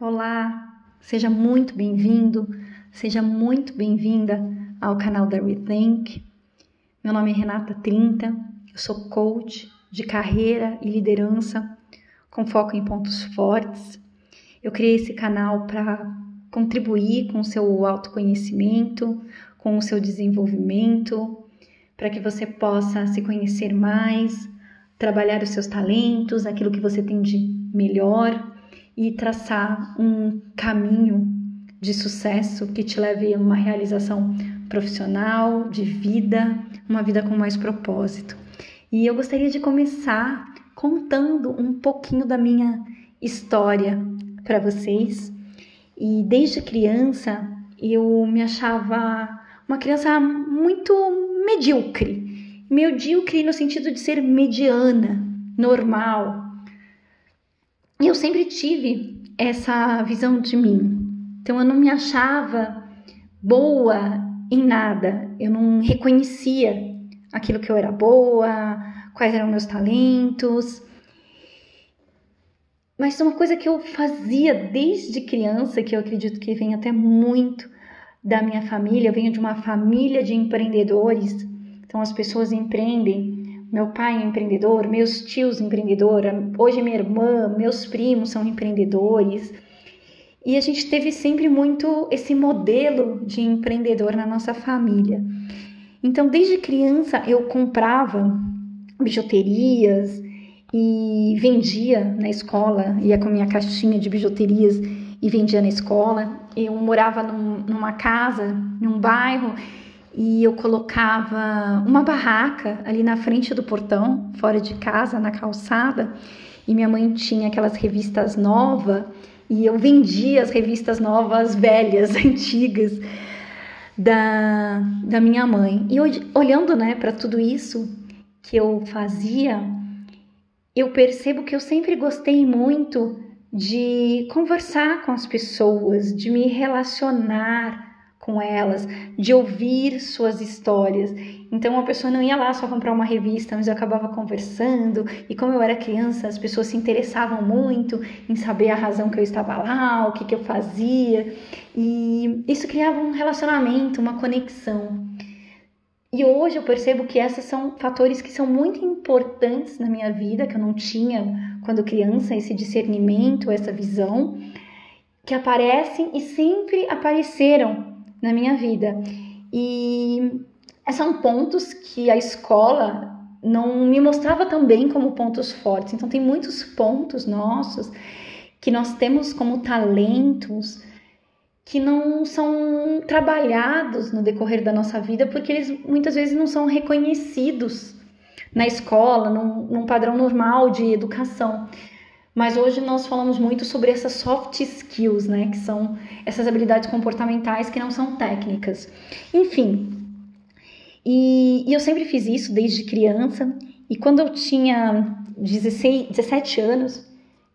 Olá, seja muito bem-vindo, seja muito bem-vinda ao canal da Rethink. Meu nome é Renata Trinta, eu sou coach de carreira e liderança com foco em pontos fortes. Eu criei esse canal para contribuir com o seu autoconhecimento, com o seu desenvolvimento, para que você possa se conhecer mais, trabalhar os seus talentos, aquilo que você tem de melhor e traçar um caminho de sucesso que te leve a uma realização profissional, de vida, uma vida com mais propósito. E eu gostaria de começar contando um pouquinho da minha história para vocês. E desde criança eu me achava uma criança muito medíocre. Medíocre no sentido de ser mediana, normal, e eu sempre tive essa visão de mim. Então eu não me achava boa em nada. Eu não reconhecia aquilo que eu era boa, quais eram meus talentos. Mas uma coisa que eu fazia desde criança, que eu acredito que vem até muito da minha família, eu venho de uma família de empreendedores. Então as pessoas empreendem meu pai é empreendedor, meus tios empreendedora, hoje minha irmã, meus primos são empreendedores. E a gente teve sempre muito esse modelo de empreendedor na nossa família. Então, desde criança eu comprava bijuterias e vendia na escola, ia com minha caixinha de bijuterias e vendia na escola. Eu morava num, numa casa, num bairro, e eu colocava uma barraca ali na frente do portão, fora de casa, na calçada, e minha mãe tinha aquelas revistas novas e eu vendia as revistas novas, velhas, antigas da, da minha mãe. E olhando né, para tudo isso que eu fazia, eu percebo que eu sempre gostei muito de conversar com as pessoas, de me relacionar com elas, de ouvir suas histórias. Então a pessoa não ia lá só comprar uma revista, mas eu acabava conversando. E como eu era criança, as pessoas se interessavam muito em saber a razão que eu estava lá, o que, que eu fazia. E isso criava um relacionamento, uma conexão. E hoje eu percebo que esses são fatores que são muito importantes na minha vida, que eu não tinha quando criança, esse discernimento, essa visão, que aparecem e sempre apareceram na minha vida. E são pontos que a escola não me mostrava também como pontos fortes. Então tem muitos pontos nossos que nós temos como talentos que não são trabalhados no decorrer da nossa vida porque eles muitas vezes não são reconhecidos na escola, num, num padrão normal de educação. Mas hoje nós falamos muito sobre essas soft skills, né? Que são essas habilidades comportamentais que não são técnicas. Enfim, e, e eu sempre fiz isso desde criança. E quando eu tinha 16, 17 anos,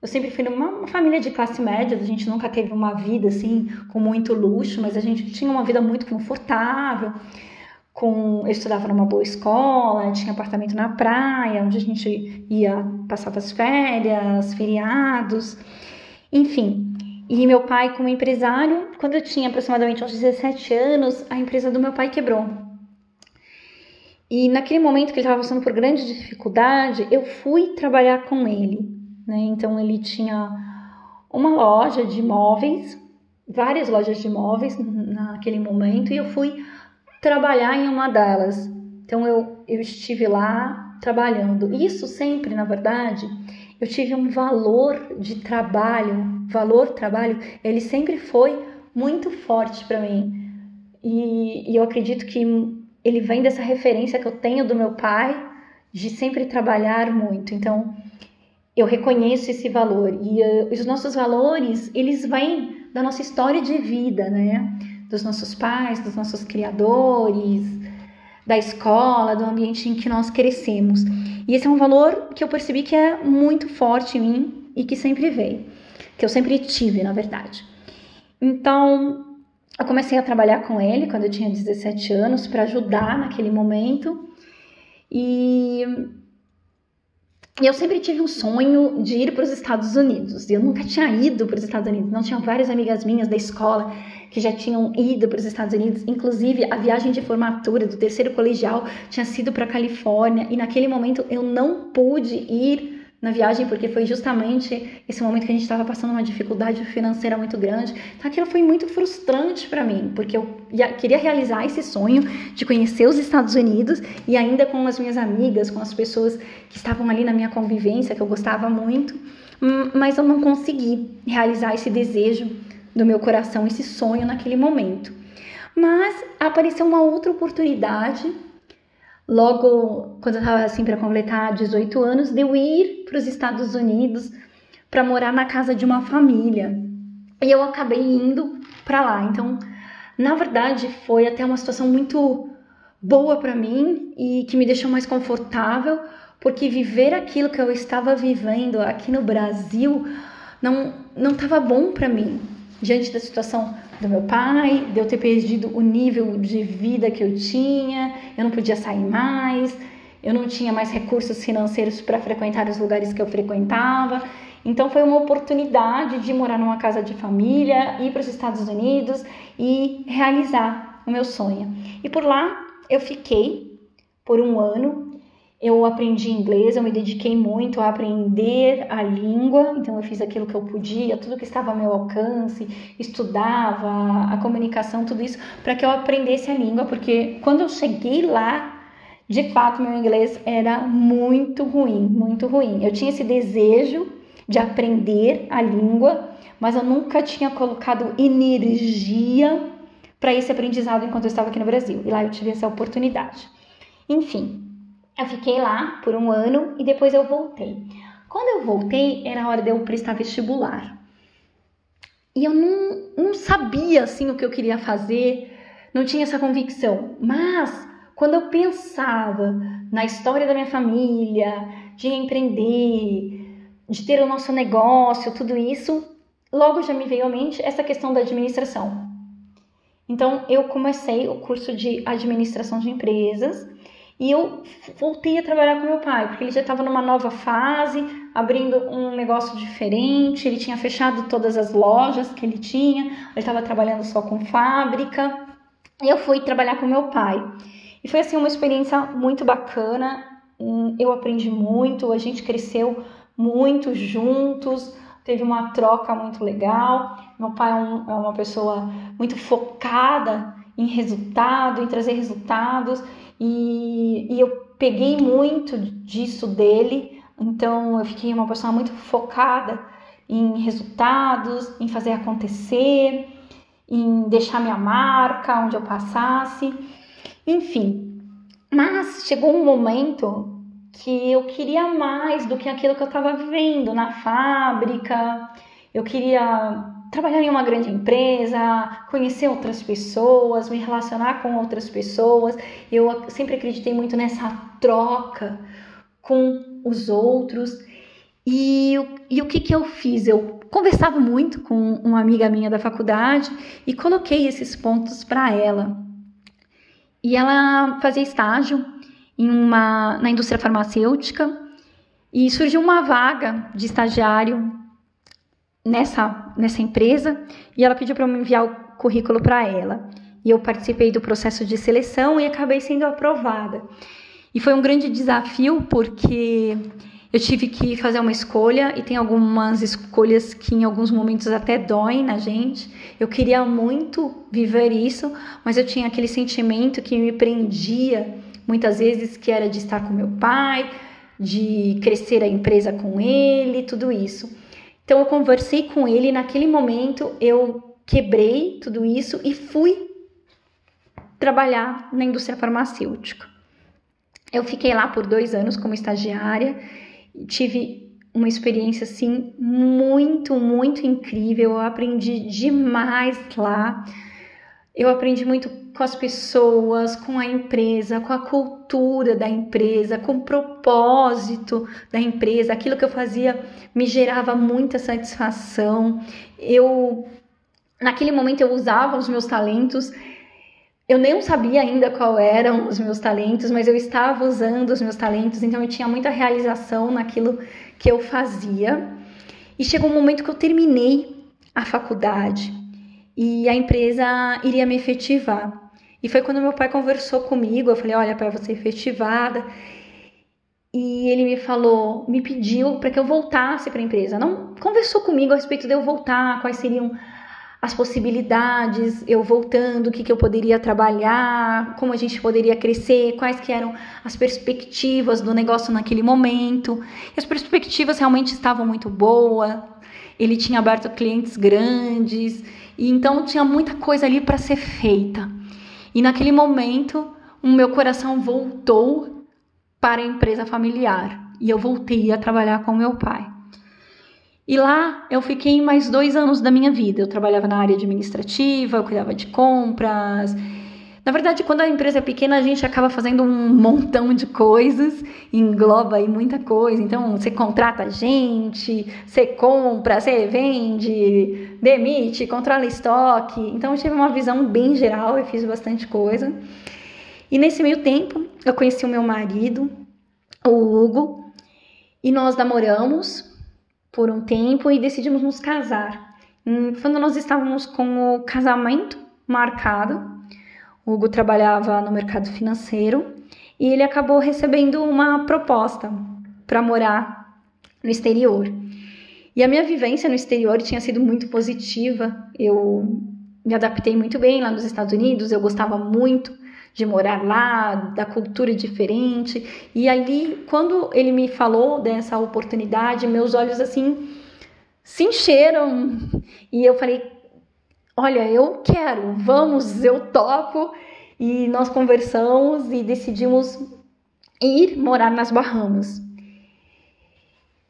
eu sempre fui numa família de classe média, a gente nunca teve uma vida assim com muito luxo, mas a gente tinha uma vida muito confortável com eu estudava numa boa escola, tinha apartamento na praia, onde a gente ia passar as férias, feriados, enfim. E meu pai, como empresário, quando eu tinha aproximadamente uns 17 anos, a empresa do meu pai quebrou. E naquele momento que ele estava passando por grande dificuldade, eu fui trabalhar com ele. Né? Então ele tinha uma loja de imóveis, várias lojas de imóveis naquele momento, e eu fui trabalhar em uma delas. Então eu, eu estive lá trabalhando. Isso sempre, na verdade, eu tive um valor de trabalho, valor trabalho, ele sempre foi muito forte para mim. E, e eu acredito que ele vem dessa referência que eu tenho do meu pai de sempre trabalhar muito. Então, eu reconheço esse valor e uh, os nossos valores, eles vêm da nossa história de vida, né? Dos nossos pais, dos nossos criadores, da escola, do ambiente em que nós crescemos. E esse é um valor que eu percebi que é muito forte em mim e que sempre veio, que eu sempre tive, na verdade. Então, eu comecei a trabalhar com ele quando eu tinha 17 anos para ajudar naquele momento. E eu sempre tive um sonho de ir para os Estados Unidos. Eu nunca tinha ido para os Estados Unidos. Não tinha várias amigas minhas da escola que já tinham ido para os Estados Unidos. Inclusive, a viagem de formatura do terceiro colegial tinha sido para a Califórnia. E naquele momento eu não pude ir na viagem, porque foi justamente esse momento que a gente estava passando uma dificuldade financeira muito grande. Então aquilo foi muito frustrante para mim, porque eu queria realizar esse sonho de conhecer os Estados Unidos e ainda com as minhas amigas, com as pessoas que estavam ali na minha convivência, que eu gostava muito, hum, mas eu não consegui realizar esse desejo do meu coração, esse sonho naquele momento. Mas apareceu uma outra oportunidade logo quando eu estava assim para completar 18 anos, de eu ir para os Estados Unidos para morar na casa de uma família. E eu acabei indo para lá. Então, na verdade, foi até uma situação muito boa para mim e que me deixou mais confortável, porque viver aquilo que eu estava vivendo aqui no Brasil não não estava bom para mim diante da situação do meu pai, de eu ter perdido o nível de vida que eu tinha, eu não podia sair mais, eu não tinha mais recursos financeiros para frequentar os lugares que eu frequentava. Então foi uma oportunidade de morar numa casa de família, ir para os Estados Unidos e realizar o meu sonho. E por lá eu fiquei por um ano eu aprendi inglês, eu me dediquei muito a aprender a língua, então eu fiz aquilo que eu podia, tudo que estava ao meu alcance, estudava a comunicação, tudo isso, para que eu aprendesse a língua, porque quando eu cheguei lá, de fato, meu inglês era muito ruim, muito ruim. Eu tinha esse desejo de aprender a língua, mas eu nunca tinha colocado energia para esse aprendizado enquanto eu estava aqui no Brasil. E lá eu tive essa oportunidade. Enfim, eu fiquei lá por um ano e depois eu voltei. Quando eu voltei, era hora de eu prestar vestibular. E eu não, não sabia assim o que eu queria fazer, não tinha essa convicção. Mas quando eu pensava na história da minha família, de empreender, de ter o nosso negócio, tudo isso, logo já me veio à mente essa questão da administração. Então eu comecei o curso de administração de empresas e eu voltei a trabalhar com meu pai, porque ele já estava numa nova fase, abrindo um negócio diferente, ele tinha fechado todas as lojas que ele tinha, ele estava trabalhando só com fábrica. E eu fui trabalhar com meu pai. E foi assim uma experiência muito bacana. Hum, eu aprendi muito, a gente cresceu muito juntos, teve uma troca muito legal. Meu pai é, um, é uma pessoa muito focada em resultado, em trazer resultados. E, e eu peguei muito disso dele, então eu fiquei uma pessoa muito focada em resultados, em fazer acontecer, em deixar minha marca onde eu passasse, enfim. Mas chegou um momento que eu queria mais do que aquilo que eu estava vivendo na fábrica. Eu queria trabalhar em uma grande empresa, conhecer outras pessoas, me relacionar com outras pessoas. Eu sempre acreditei muito nessa troca com os outros. E, e o que, que eu fiz? Eu conversava muito com uma amiga minha da faculdade e coloquei esses pontos para ela. E ela fazia estágio em uma, na indústria farmacêutica e surgiu uma vaga de estagiário nessa, nessa empresa e ela pediu para eu enviar o currículo para ela. E eu participei do processo de seleção e acabei sendo aprovada. E foi um grande desafio porque eu tive que fazer uma escolha e tem algumas escolhas que em alguns momentos até doem na gente. Eu queria muito viver isso, mas eu tinha aquele sentimento que me prendia muitas vezes que era de estar com meu pai, de crescer a empresa com ele, tudo isso. Então eu conversei com ele, naquele momento eu quebrei tudo isso e fui trabalhar na indústria farmacêutica. Eu fiquei lá por dois anos como estagiária e tive uma experiência assim muito, muito incrível. Eu aprendi demais lá. Eu aprendi muito com as pessoas, com a empresa, com a cultura da empresa, com o propósito da empresa. Aquilo que eu fazia me gerava muita satisfação. Eu naquele momento eu usava os meus talentos eu nem sabia ainda qual eram os meus talentos, mas eu estava usando os meus talentos, então eu tinha muita realização naquilo que eu fazia. E chegou um momento que eu terminei a faculdade e a empresa iria me efetivar. E foi quando meu pai conversou comigo, eu falei: "Olha, pai, você é efetivada". E ele me falou, me pediu para que eu voltasse para a empresa. Não conversou comigo a respeito de eu voltar, quais seriam as possibilidades, eu voltando, o que, que eu poderia trabalhar, como a gente poderia crescer, quais que eram as perspectivas do negócio naquele momento. E as perspectivas realmente estavam muito boas. Ele tinha aberto clientes grandes, e então tinha muita coisa ali para ser feita. E naquele momento, o meu coração voltou para a empresa familiar e eu voltei a trabalhar com meu pai. E lá eu fiquei mais dois anos da minha vida. Eu trabalhava na área administrativa, eu cuidava de compras. Na verdade, quando a empresa é pequena, a gente acaba fazendo um montão de coisas, engloba aí muita coisa. Então, você contrata gente, você compra, você vende, demite, controla estoque. Então, eu tive uma visão bem geral, eu fiz bastante coisa. E nesse meio tempo, eu conheci o meu marido, o Hugo, e nós namoramos por um tempo e decidimos nos casar. Quando nós estávamos com o casamento marcado, o Hugo trabalhava no mercado financeiro e ele acabou recebendo uma proposta para morar no exterior. E a minha vivência no exterior tinha sido muito positiva. Eu me adaptei muito bem lá nos Estados Unidos, eu gostava muito de morar lá, da cultura diferente. E ali, quando ele me falou dessa oportunidade, meus olhos assim se encheram e eu falei: Olha, eu quero, vamos, eu topo. E nós conversamos e decidimos ir morar nas Bahamas.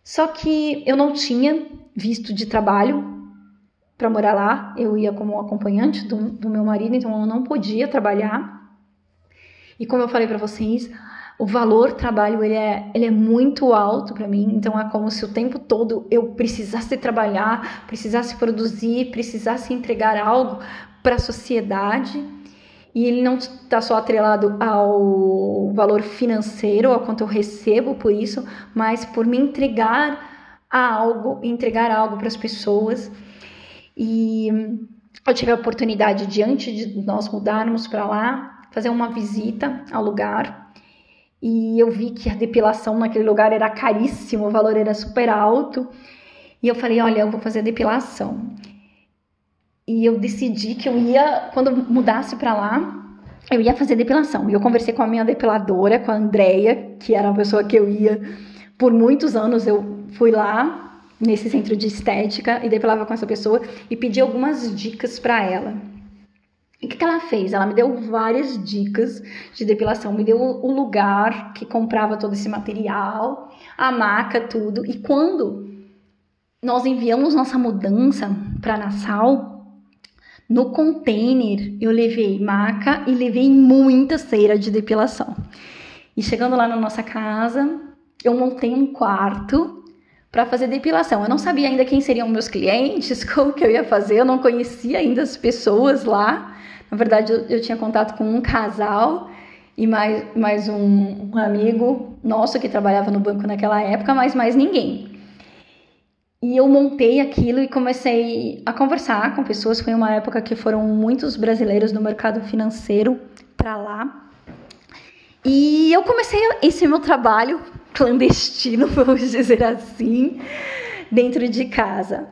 Só que eu não tinha visto de trabalho para morar lá, eu ia como acompanhante do, do meu marido, então eu não podia trabalhar. E como eu falei para vocês, o valor trabalho ele é, ele é muito alto para mim, então é como se o tempo todo eu precisasse trabalhar, precisasse produzir, precisasse entregar algo para a sociedade. E ele não está só atrelado ao valor financeiro, ao quanto eu recebo por isso, mas por me entregar a algo, entregar algo para as pessoas. E eu tive a oportunidade de antes de nós mudarmos para lá, fazer uma visita ao lugar e eu vi que a depilação naquele lugar era caríssimo, o valor era super alto. E eu falei, olha, eu vou fazer a depilação. E eu decidi que eu ia, quando eu mudasse para lá, eu ia fazer depilação. E eu conversei com a minha depiladora, com a Andrea, que era uma pessoa que eu ia por muitos anos. Eu fui lá nesse centro de estética e depilava com essa pessoa e pedi algumas dicas para ela. O que, que ela fez? Ela me deu várias dicas de depilação, me deu o lugar que comprava todo esse material, a maca, tudo. E quando nós enviamos nossa mudança para Nassau, no container eu levei maca e levei muita cera de depilação. E chegando lá na nossa casa, eu montei um quarto para fazer depilação. Eu não sabia ainda quem seriam meus clientes, como que eu ia fazer, eu não conhecia ainda as pessoas lá. Na verdade, eu, eu tinha contato com um casal e mais, mais um, um amigo nosso que trabalhava no banco naquela época, mas mais ninguém. E eu montei aquilo e comecei a conversar com pessoas. Foi uma época que foram muitos brasileiros no mercado financeiro para lá. E eu comecei esse meu trabalho clandestino, vamos dizer assim, dentro de casa.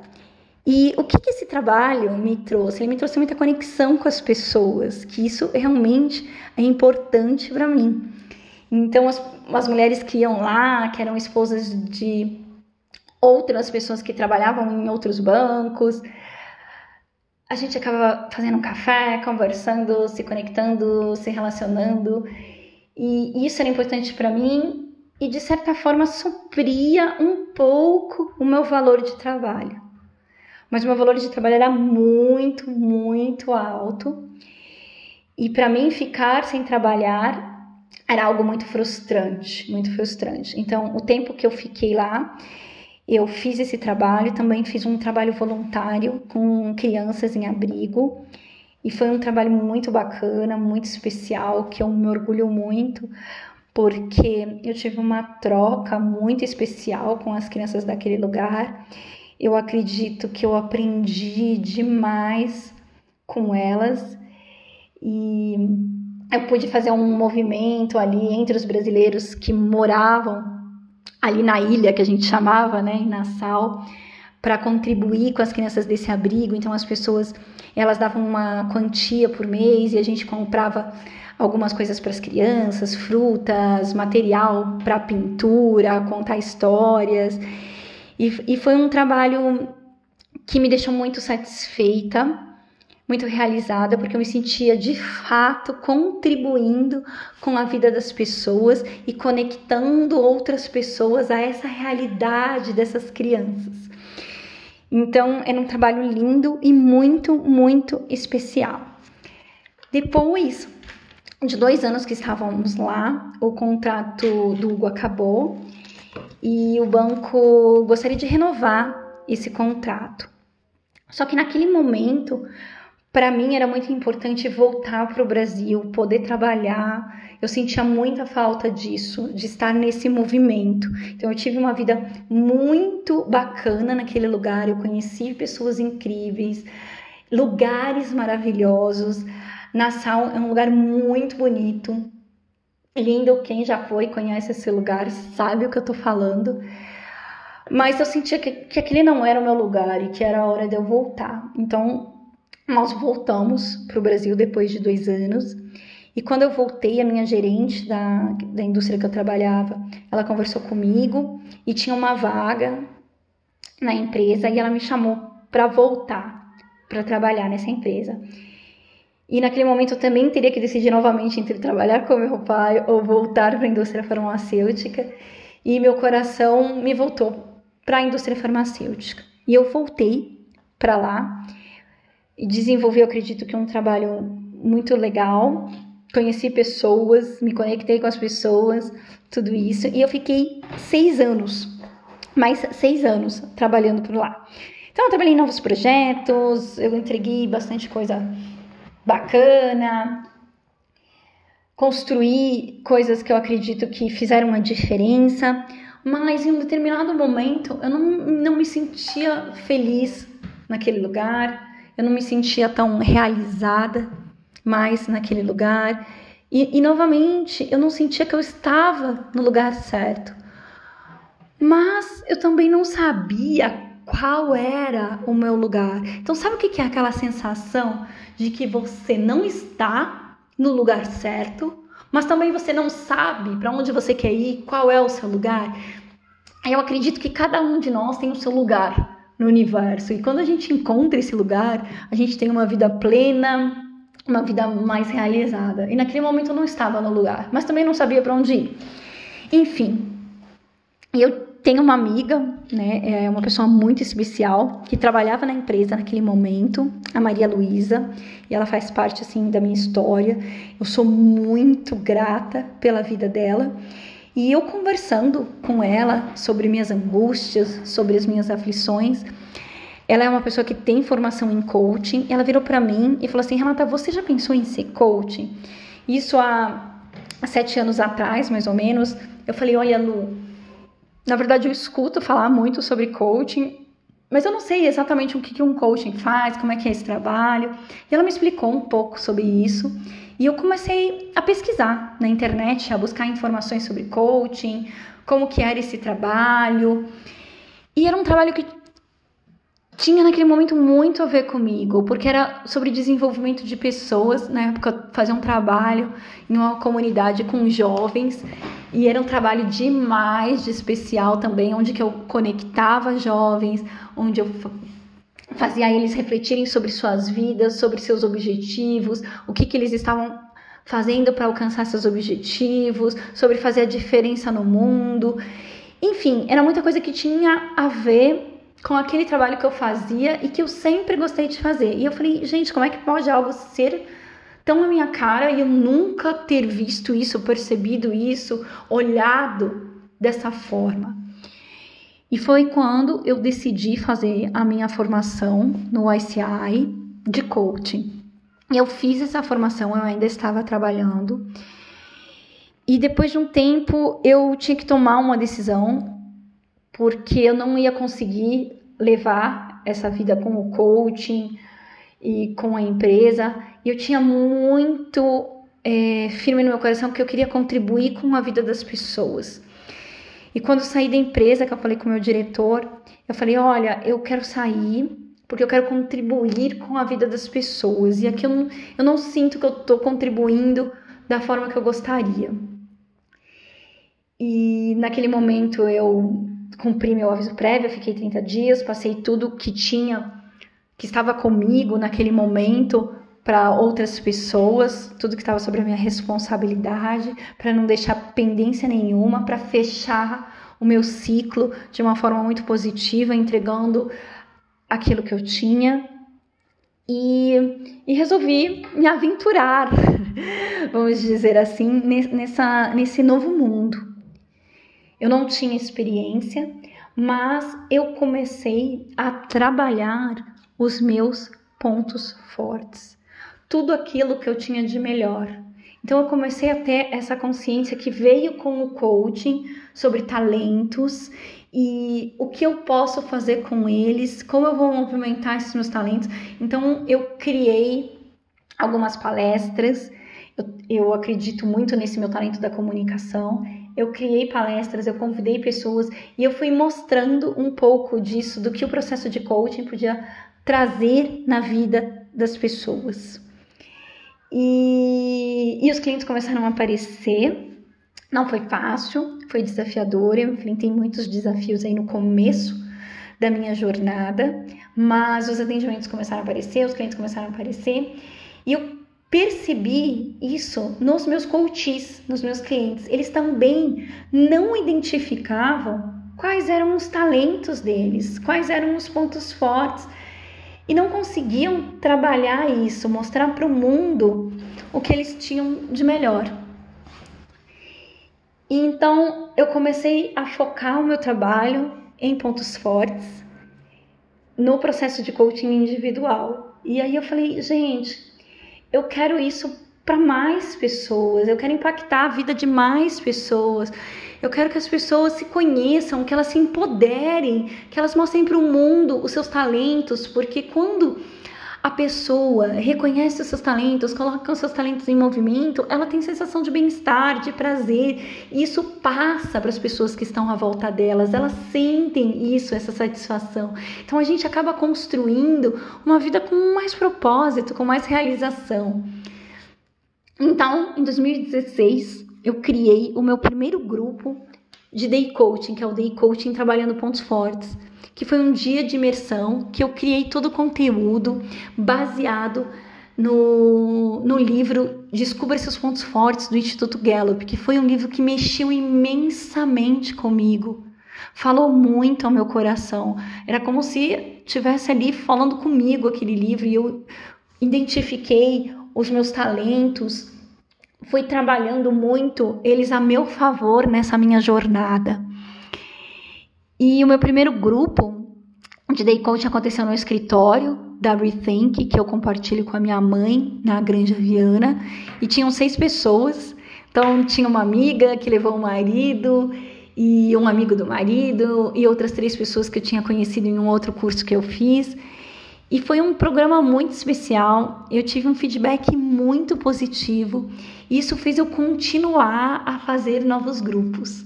E o que, que esse trabalho me trouxe? Ele me trouxe muita conexão com as pessoas, que isso realmente é importante para mim. Então, as, as mulheres que iam lá, que eram esposas de outras pessoas que trabalhavam em outros bancos, a gente acaba fazendo um café, conversando, se conectando, se relacionando. E isso era importante para mim e, de certa forma, supria um pouco o meu valor de trabalho mas meu valor de trabalho era muito, muito alto. E para mim ficar sem trabalhar era algo muito frustrante, muito frustrante. Então, o tempo que eu fiquei lá, eu fiz esse trabalho, também fiz um trabalho voluntário com crianças em abrigo. E foi um trabalho muito bacana, muito especial, que eu me orgulho muito, porque eu tive uma troca muito especial com as crianças daquele lugar. Eu acredito que eu aprendi demais com elas e eu pude fazer um movimento ali entre os brasileiros que moravam ali na ilha que a gente chamava, né, em Nassau, para contribuir com as crianças desse abrigo. Então as pessoas elas davam uma quantia por mês e a gente comprava algumas coisas para as crianças, frutas, material para pintura, contar histórias. E, e foi um trabalho que me deixou muito satisfeita, muito realizada, porque eu me sentia de fato contribuindo com a vida das pessoas e conectando outras pessoas a essa realidade dessas crianças. Então, era um trabalho lindo e muito, muito especial. Depois de dois anos que estávamos lá, o contrato do Hugo acabou e o banco gostaria de renovar esse contrato. Só que naquele momento, para mim era muito importante voltar para o Brasil, poder trabalhar. Eu sentia muita falta disso, de estar nesse movimento. Então eu tive uma vida muito bacana naquele lugar. Eu conheci pessoas incríveis, lugares maravilhosos. Nassau é um lugar muito bonito, lindo. Quem já foi conhece esse lugar sabe o que eu tô falando. Mas eu sentia que, que aquele não era o meu lugar e que era a hora de eu voltar. Então nós voltamos para o Brasil depois de dois anos. E quando eu voltei, a minha gerente da, da indústria que eu trabalhava, ela conversou comigo e tinha uma vaga na empresa e ela me chamou para voltar para trabalhar nessa empresa. E naquele momento eu também teria que decidir novamente entre trabalhar com meu pai ou voltar para a indústria farmacêutica. E meu coração me voltou para a indústria farmacêutica. E eu voltei para lá e desenvolvi, eu acredito que um trabalho muito legal. Conheci pessoas, me conectei com as pessoas, tudo isso. E eu fiquei seis anos, mais seis anos trabalhando por lá. Então, eu trabalhei em novos projetos, eu entreguei bastante coisa bacana, construí coisas que eu acredito que fizeram uma diferença, mas em um determinado momento eu não, não me sentia feliz naquele lugar eu não me sentia tão realizada mais naquele lugar. E, e novamente, eu não sentia que eu estava no lugar certo. Mas eu também não sabia qual era o meu lugar. Então, sabe o que é aquela sensação de que você não está no lugar certo, mas também você não sabe para onde você quer ir, qual é o seu lugar? Eu acredito que cada um de nós tem o seu lugar no universo. E quando a gente encontra esse lugar, a gente tem uma vida plena, uma vida mais realizada. E naquele momento eu não estava no lugar, mas também não sabia para onde ir. Enfim, eu tenho uma amiga, né, é uma pessoa muito especial que trabalhava na empresa naquele momento, a Maria Luísa, e ela faz parte assim da minha história. Eu sou muito grata pela vida dela. E eu conversando com ela sobre minhas angústias, sobre as minhas aflições, ela é uma pessoa que tem formação em coaching. Ela virou para mim e falou assim: Renata, você já pensou em ser coaching? Isso há, há sete anos atrás, mais ou menos. Eu falei: Olha, Lu, na verdade eu escuto falar muito sobre coaching, mas eu não sei exatamente o que um coaching faz, como é que é esse trabalho. E ela me explicou um pouco sobre isso. E eu comecei a pesquisar na internet, a buscar informações sobre coaching, como que era esse trabalho. E era um trabalho que tinha naquele momento muito a ver comigo, porque era sobre desenvolvimento de pessoas. Na época eu fazia um trabalho em uma comunidade com jovens e era um trabalho demais de especial também, onde que eu conectava jovens, onde eu fazia eles refletirem sobre suas vidas, sobre seus objetivos, o que, que eles estavam fazendo para alcançar seus objetivos, sobre fazer a diferença no mundo. Enfim, era muita coisa que tinha a ver com aquele trabalho que eu fazia e que eu sempre gostei de fazer. E eu falei, gente, como é que pode algo ser tão na minha cara e eu nunca ter visto isso, percebido isso, olhado dessa forma? E foi quando eu decidi fazer a minha formação no ICI de coaching. Eu fiz essa formação, eu ainda estava trabalhando. E depois de um tempo eu tinha que tomar uma decisão, porque eu não ia conseguir levar essa vida com o coaching e com a empresa. E eu tinha muito é, firme no meu coração que eu queria contribuir com a vida das pessoas. E quando saí da empresa, que eu falei com o meu diretor, eu falei: olha, eu quero sair porque eu quero contribuir com a vida das pessoas. E aqui eu não, eu não sinto que eu estou contribuindo da forma que eu gostaria. E naquele momento eu cumpri meu aviso prévio, fiquei 30 dias, passei tudo que tinha, que estava comigo naquele momento para outras pessoas, tudo que estava sobre a minha responsabilidade, para não deixar pendência nenhuma, para fechar o meu ciclo de uma forma muito positiva, entregando aquilo que eu tinha. E, e resolvi me aventurar, vamos dizer assim, nessa, nesse novo mundo. Eu não tinha experiência, mas eu comecei a trabalhar os meus pontos fortes tudo aquilo que eu tinha de melhor. Então eu comecei a ter essa consciência que veio com o coaching sobre talentos e o que eu posso fazer com eles, como eu vou movimentar esses meus talentos. Então eu criei algumas palestras. Eu, eu acredito muito nesse meu talento da comunicação. Eu criei palestras, eu convidei pessoas e eu fui mostrando um pouco disso, do que o processo de coaching podia trazer na vida das pessoas. E, e os clientes começaram a aparecer. Não foi fácil, foi desafiador. Eu enfrentei muitos desafios aí no começo da minha jornada, mas os atendimentos começaram a aparecer, os clientes começaram a aparecer. E eu percebi isso nos meus coaches, nos meus clientes. Eles também não identificavam quais eram os talentos deles, quais eram os pontos fortes e não conseguiam trabalhar isso, mostrar para o mundo o que eles tinham de melhor. E então eu comecei a focar o meu trabalho em pontos fortes no processo de coaching individual. E aí eu falei, gente, eu quero isso para mais pessoas, eu quero impactar a vida de mais pessoas. Eu quero que as pessoas se conheçam, que elas se empoderem, que elas mostrem para o mundo os seus talentos, porque quando a pessoa reconhece os seus talentos, coloca os seus talentos em movimento, ela tem sensação de bem-estar, de prazer, e isso passa para as pessoas que estão à volta delas, elas sentem isso, essa satisfação. Então a gente acaba construindo uma vida com mais propósito, com mais realização. Então, em 2016, eu criei o meu primeiro grupo de Day Coaching, que é o Day Coaching Trabalhando Pontos Fortes, que foi um dia de imersão que eu criei todo o conteúdo baseado no, no livro Descubra Seus Pontos Fortes do Instituto Gallup, que foi um livro que mexeu imensamente comigo. Falou muito ao meu coração. Era como se tivesse ali falando comigo aquele livro e eu identifiquei os meus talentos, fui trabalhando muito eles a meu favor nessa minha jornada. E o meu primeiro grupo de Day Coach aconteceu no escritório da Rethink, que eu compartilho com a minha mãe na Granja Viana, e tinham seis pessoas. Então tinha uma amiga que levou o marido e um amigo do marido e outras três pessoas que eu tinha conhecido em um outro curso que eu fiz. E foi um programa muito especial. Eu tive um feedback muito positivo. Isso fez eu continuar a fazer novos grupos.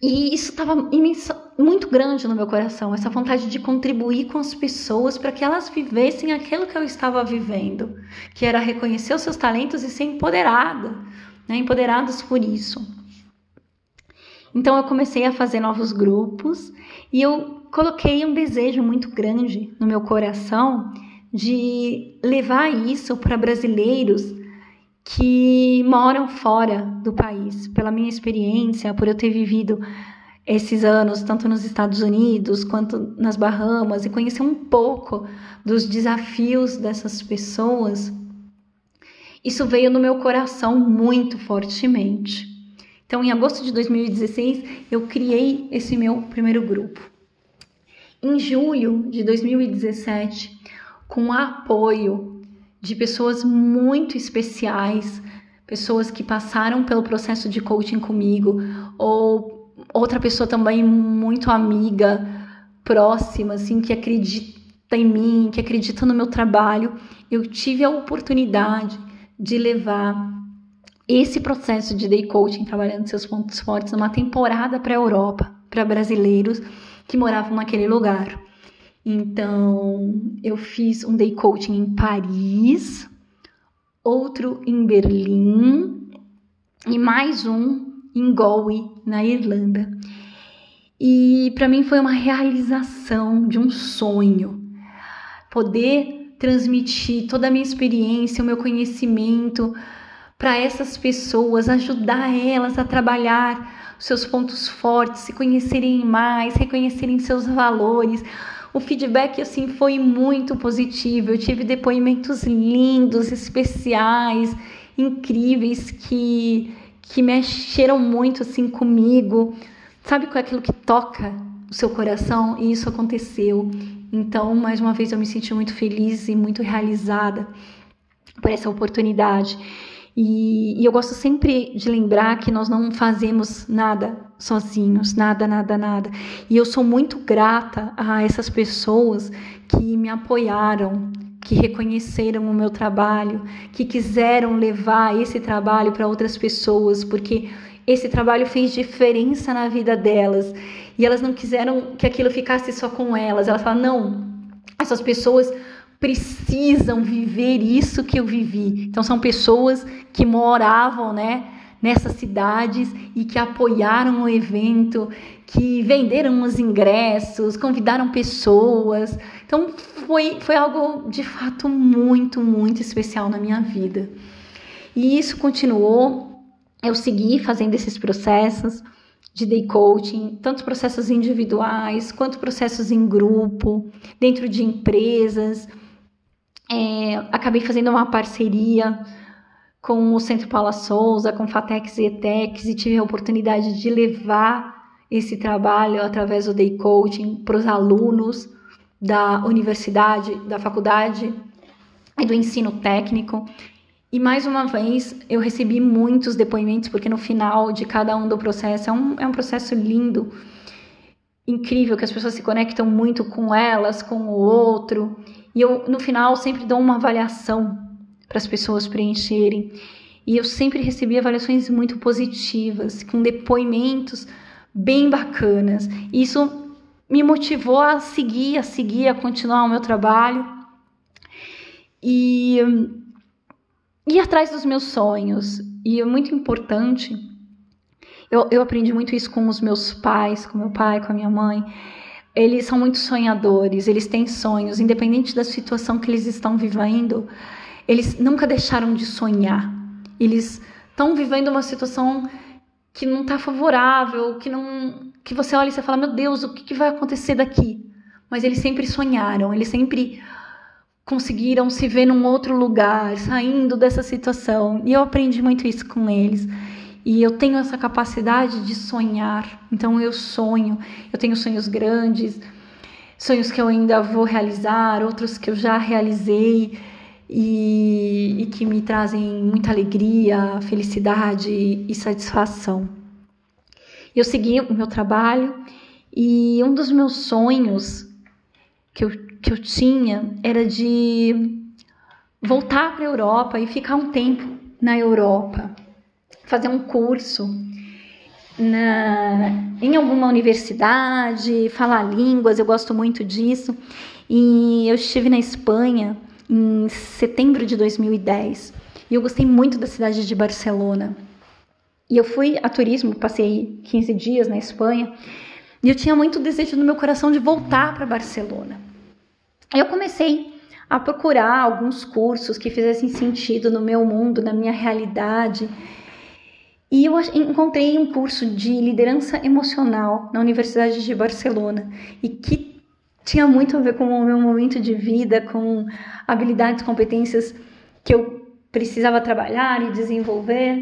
E isso estava muito grande no meu coração, essa vontade de contribuir com as pessoas para que elas vivessem aquilo que eu estava vivendo, que era reconhecer os seus talentos e ser empoderada, né? empoderados por isso. Então eu comecei a fazer novos grupos e eu coloquei um desejo muito grande no meu coração de levar isso para brasileiros que moram fora do país, pela minha experiência, por eu ter vivido esses anos tanto nos Estados Unidos quanto nas Bahamas e conhecer um pouco dos desafios dessas pessoas. Isso veio no meu coração muito fortemente. Então, em agosto de 2016, eu criei esse meu primeiro grupo. Em julho de 2017, com apoio de pessoas muito especiais, pessoas que passaram pelo processo de coaching comigo, ou outra pessoa também muito amiga, próxima, assim, que acredita em mim, que acredita no meu trabalho. Eu tive a oportunidade de levar esse processo de day coaching, trabalhando seus pontos fortes, numa temporada para a Europa, para brasileiros que moravam naquele lugar. Então, eu fiz um day coaching em Paris, outro em Berlim e mais um em Galway, na Irlanda. E para mim foi uma realização de um sonho poder transmitir toda a minha experiência, o meu conhecimento para essas pessoas, ajudar elas a trabalhar seus pontos fortes, se conhecerem mais, reconhecerem seus valores. O feedback assim foi muito positivo. Eu tive depoimentos lindos, especiais, incríveis que que mexeram muito assim comigo. Sabe com aquilo que toca o seu coração? E isso aconteceu. Então, mais uma vez eu me senti muito feliz e muito realizada por essa oportunidade. E, e, eu gosto sempre de lembrar que nós não fazemos nada sozinhos, nada, nada, nada. E eu sou muito grata a essas pessoas que me apoiaram, que reconheceram o meu trabalho, que quiseram levar esse trabalho para outras pessoas, porque esse trabalho fez diferença na vida delas. E elas não quiseram que aquilo ficasse só com elas. Elas falaram: não, essas pessoas precisam viver isso que eu vivi. Então são pessoas que moravam, né, nessas cidades e que apoiaram o evento, que venderam os ingressos, convidaram pessoas. Então foi foi algo de fato muito, muito especial na minha vida. E isso continuou, eu segui fazendo esses processos de day coaching, tanto processos individuais quanto processos em grupo, dentro de empresas. É, acabei fazendo uma parceria com o Centro Paula Souza, com Fatex e Etex, e tive a oportunidade de levar esse trabalho através do Day Coaching para os alunos da universidade, da faculdade e do ensino técnico. E mais uma vez eu recebi muitos depoimentos, porque no final de cada um do processo é um, é um processo lindo, incrível, que as pessoas se conectam muito com elas, com o outro. E eu, no final, sempre dou uma avaliação para as pessoas preencherem. E eu sempre recebi avaliações muito positivas, com depoimentos bem bacanas. E isso me motivou a seguir, a seguir, a continuar o meu trabalho. E ir atrás dos meus sonhos. E é muito importante. Eu, eu aprendi muito isso com os meus pais, com meu pai, com a minha mãe eles são muito sonhadores, eles têm sonhos, independente da situação que eles estão vivendo, eles nunca deixaram de sonhar. Eles estão vivendo uma situação que não está favorável, que não, que você olha e você fala, meu Deus, o que, que vai acontecer daqui? Mas eles sempre sonharam, eles sempre conseguiram se ver num outro lugar, saindo dessa situação. E eu aprendi muito isso com eles. E eu tenho essa capacidade de sonhar. Então eu sonho, eu tenho sonhos grandes, sonhos que eu ainda vou realizar, outros que eu já realizei e, e que me trazem muita alegria, felicidade e satisfação. Eu segui o meu trabalho e um dos meus sonhos que eu, que eu tinha era de voltar para a Europa e ficar um tempo na Europa fazer um curso na, em alguma universidade, falar línguas, eu gosto muito disso. E eu estive na Espanha em setembro de 2010 e eu gostei muito da cidade de Barcelona. E eu fui a turismo, passei 15 dias na Espanha e eu tinha muito desejo no meu coração de voltar para Barcelona. Eu comecei a procurar alguns cursos que fizessem sentido no meu mundo, na minha realidade. E eu encontrei um curso de liderança emocional na Universidade de Barcelona e que tinha muito a ver com o meu momento de vida, com habilidades, competências que eu precisava trabalhar e desenvolver.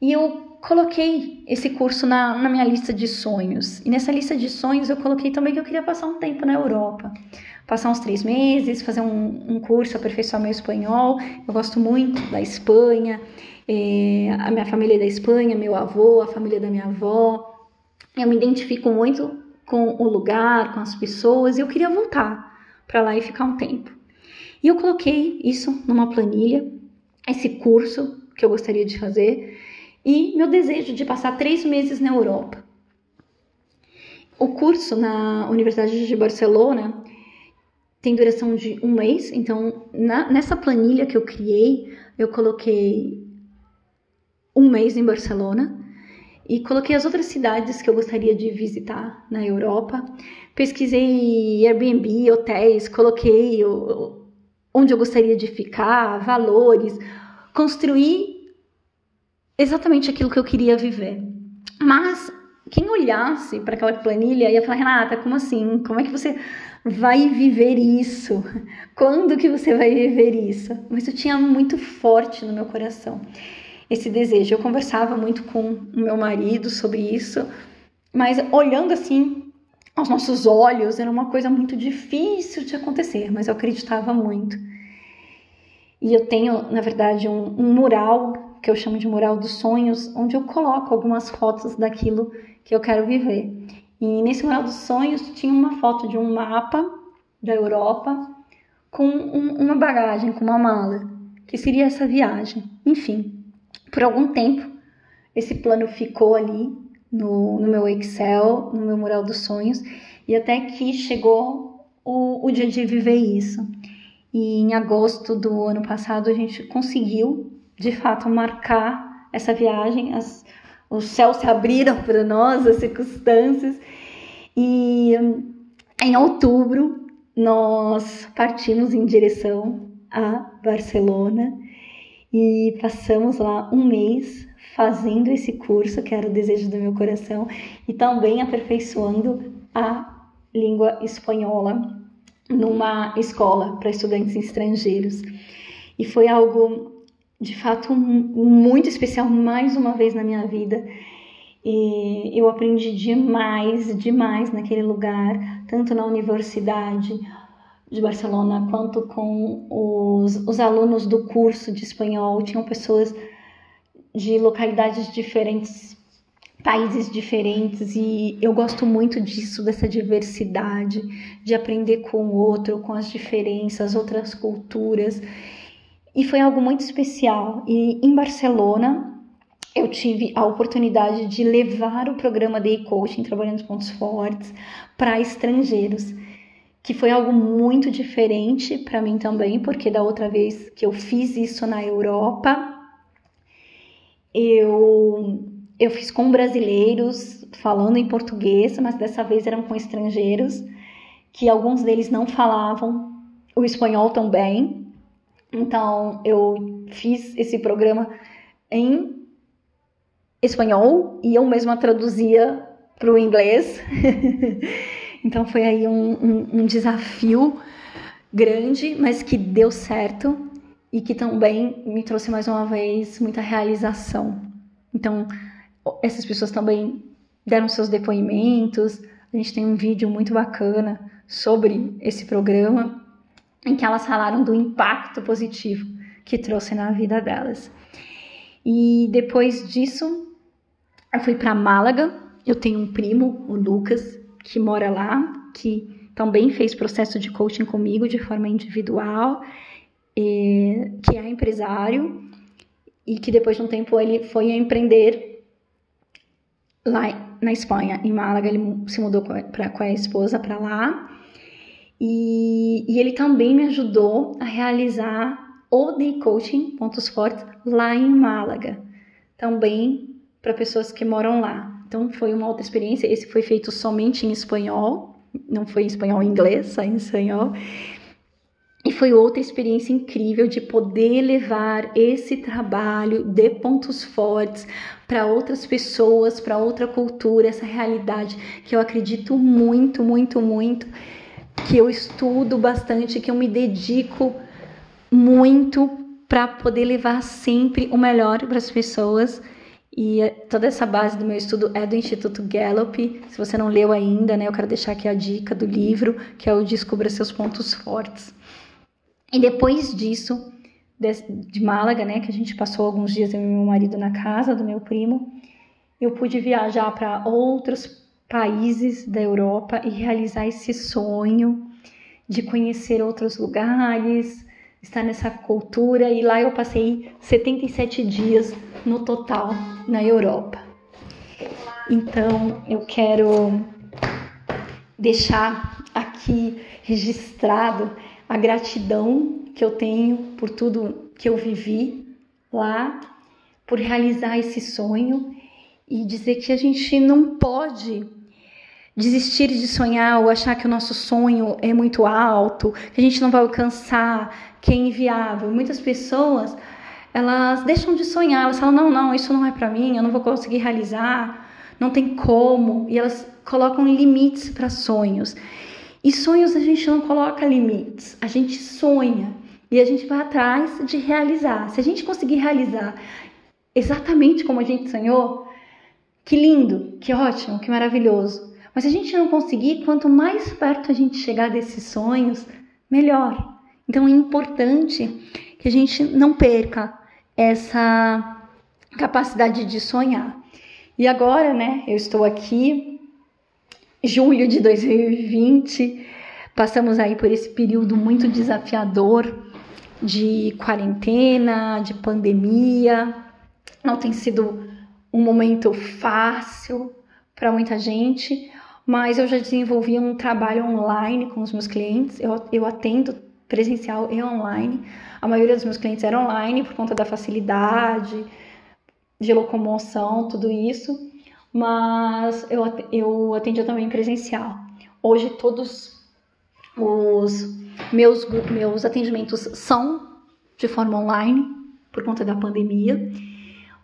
E eu coloquei esse curso na, na minha lista de sonhos. E nessa lista de sonhos eu coloquei também que eu queria passar um tempo na Europa. Passar uns três meses, fazer um, um curso, aperfeiçoar meu espanhol. Eu gosto muito da Espanha. É, a minha família é da Espanha, meu avô, a família da minha avó. Eu me identifico muito com o lugar, com as pessoas, e eu queria voltar para lá e ficar um tempo. E eu coloquei isso numa planilha, esse curso que eu gostaria de fazer, e meu desejo de passar três meses na Europa. O curso na Universidade de Barcelona tem duração de um mês, então na, nessa planilha que eu criei, eu coloquei um mês em Barcelona e coloquei as outras cidades que eu gostaria de visitar na Europa. Pesquisei Airbnb, hotéis, coloquei onde eu gostaria de ficar, valores, construí exatamente aquilo que eu queria viver. Mas quem olhasse para aquela planilha ia falar: Renata, como assim? Como é que você vai viver isso? Quando que você vai viver isso? Mas eu tinha muito forte no meu coração esse desejo. Eu conversava muito com o meu marido sobre isso, mas olhando assim aos nossos olhos, era uma coisa muito difícil de acontecer, mas eu acreditava muito. E eu tenho, na verdade, um, um mural que eu chamo de mural dos sonhos, onde eu coloco algumas fotos daquilo que eu quero viver. E nesse mural dos sonhos tinha uma foto de um mapa da Europa com um, uma bagagem, com uma mala, que seria essa viagem. Enfim, por algum tempo, esse plano ficou ali no, no meu Excel, no meu mural dos sonhos, e até que chegou o, o dia de viver isso. E em agosto do ano passado a gente conseguiu, de fato, marcar essa viagem. As, os céus se abriram para nós, as circunstâncias. E em outubro nós partimos em direção a Barcelona e passamos lá um mês fazendo esse curso, que era o desejo do meu coração, e também aperfeiçoando a língua espanhola numa escola para estudantes estrangeiros. E foi algo de fato muito especial mais uma vez na minha vida. E eu aprendi demais, demais naquele lugar, tanto na universidade de Barcelona, quanto com os, os alunos do curso de espanhol. Tinham pessoas de localidades diferentes, países diferentes, e eu gosto muito disso, dessa diversidade, de aprender com o outro, com as diferenças, outras culturas. E foi algo muito especial. E em Barcelona, eu tive a oportunidade de levar o programa de coaching trabalhando pontos fortes para estrangeiros que foi algo muito diferente para mim também, porque da outra vez que eu fiz isso na Europa, eu eu fiz com brasileiros falando em português, mas dessa vez eram com estrangeiros, que alguns deles não falavam o espanhol tão bem. Então eu fiz esse programa em espanhol e eu mesma traduzia para o inglês. Então foi aí um, um, um desafio grande, mas que deu certo e que também me trouxe mais uma vez muita realização. Então, essas pessoas também deram seus depoimentos. A gente tem um vídeo muito bacana sobre esse programa, em que elas falaram do impacto positivo que trouxe na vida delas. E depois disso, eu fui para Málaga. Eu tenho um primo, o Lucas, que mora lá, que também fez processo de coaching comigo de forma individual, e, que é empresário e que depois de um tempo ele foi empreender lá na Espanha, em Málaga, ele se mudou com a, com a esposa para lá. E, e, ele também me ajudou a realizar o Day Coaching Pontos Fortes lá em Málaga, também para pessoas que moram lá. Então foi uma outra experiência. Esse foi feito somente em espanhol, não foi em espanhol e inglês, só em espanhol. E foi outra experiência incrível de poder levar esse trabalho de pontos fortes para outras pessoas, para outra cultura, essa realidade que eu acredito muito, muito, muito, que eu estudo bastante, que eu me dedico muito para poder levar sempre o melhor para as pessoas E é, toda essa base do meu estudo é do Instituto Gallup. Se você não leu ainda, né, eu quero deixar aqui a dica do livro, que é o Descubra Seus Pontos Fortes. E depois disso, de Málaga, né, que a gente passou alguns dias eu e meu marido na casa do meu primo, eu pude viajar para outros países da Europa e realizar esse sonho de conhecer outros lugares, estar nessa cultura e lá eu passei 77 dias no total na Europa. Então eu quero deixar aqui registrado a gratidão que eu tenho por tudo que eu vivi lá, por realizar esse sonho e dizer que a gente não pode desistir de sonhar ou achar que o nosso sonho é muito alto, que a gente não vai alcançar, que é inviável. Muitas pessoas, elas deixam de sonhar, elas falam: "Não, não, isso não é para mim, eu não vou conseguir realizar, não tem como". E elas colocam limites para sonhos. E sonhos a gente não coloca limites, a gente sonha e a gente vai atrás de realizar. Se a gente conseguir realizar exatamente como a gente sonhou, que lindo, que ótimo, que maravilhoso. Mas se a gente não conseguir, quanto mais perto a gente chegar desses sonhos, melhor. Então é importante que a gente não perca essa capacidade de sonhar. E agora, né, eu estou aqui, julho de 2020, passamos aí por esse período muito desafiador de quarentena, de pandemia. Não tem sido um momento fácil para muita gente, mas eu já desenvolvi um trabalho online com os meus clientes. Eu, eu atendo presencial e online. A maioria dos meus clientes era online por conta da facilidade de locomoção, tudo isso, mas eu, eu atendia também presencial. Hoje todos os meus, meus atendimentos são de forma online por conta da pandemia,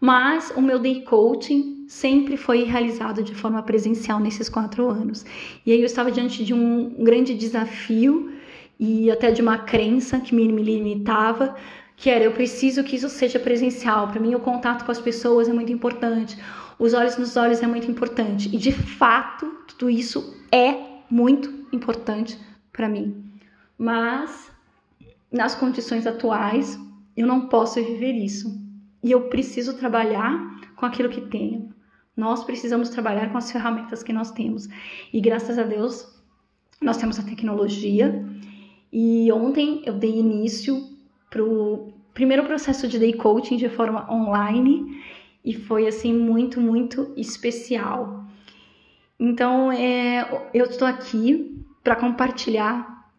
mas o meu day coaching sempre foi realizado de forma presencial nesses quatro anos. E aí eu estava diante de um grande desafio e até de uma crença que me, limitava, que era eu preciso que isso seja presencial. Para mim o contato com as pessoas é muito importante. Os olhos nos olhos é muito importante. E de fato, tudo isso é muito importante para mim. Mas nas condições atuais, eu não posso viver isso. E eu preciso trabalhar com aquilo que tenho. Nós precisamos trabalhar com as ferramentas que nós temos. E graças a Deus, nós temos a tecnologia e ontem eu dei início para o primeiro processo de day coaching de forma online e foi assim muito, muito especial. Então é, eu estou aqui para compartilhar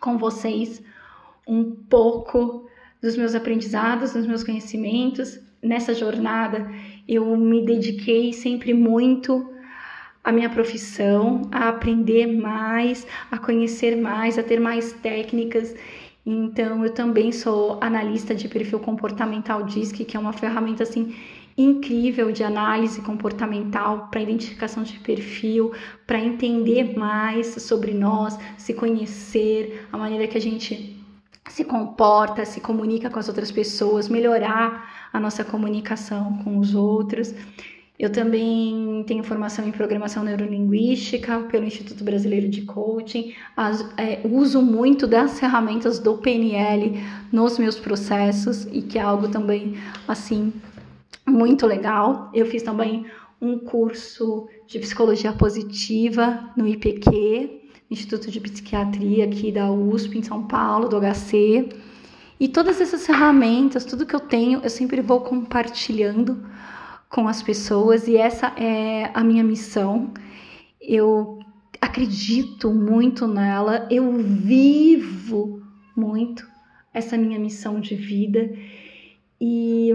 com vocês um pouco dos meus aprendizados, dos meus conhecimentos. Nessa jornada eu me dediquei sempre muito a minha profissão, a aprender mais, a conhecer mais, a ter mais técnicas. Então, eu também sou analista de perfil comportamental DISC, que é uma ferramenta assim incrível de análise comportamental para identificação de perfil, para entender mais sobre nós, se conhecer, a maneira que a gente se comporta, se comunica com as outras pessoas, melhorar a nossa comunicação com os outros. Eu também tenho formação em programação neurolinguística pelo Instituto Brasileiro de Coaching. As, é, uso muito das ferramentas do PNL nos meus processos e que é algo também assim muito legal. Eu fiz também um curso de psicologia positiva no IPQ, Instituto de Psiquiatria aqui da USP em São Paulo, do HC. E todas essas ferramentas, tudo que eu tenho, eu sempre vou compartilhando com as pessoas e essa é a minha missão. Eu acredito muito nela, eu vivo muito essa minha missão de vida e,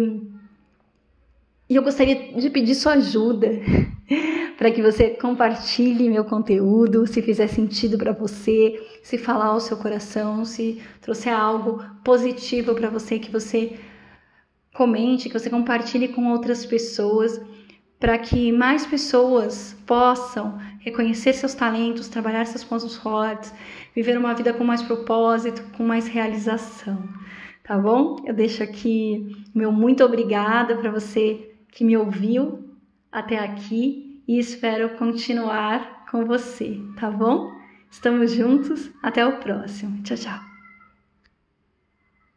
e eu gostaria de pedir sua ajuda para que você compartilhe meu conteúdo, se fizer sentido para você, se falar ao seu coração, se trouxer algo positivo para você que você comente, que você compartilhe com outras pessoas, para que mais pessoas possam reconhecer seus talentos, trabalhar seus pontos fortes, viver uma vida com mais propósito, com mais realização. Tá bom? Eu deixo aqui meu muito obrigada para você que me ouviu até aqui e espero continuar com você, tá bom? Estamos juntos, até o próximo. Tchau, tchau.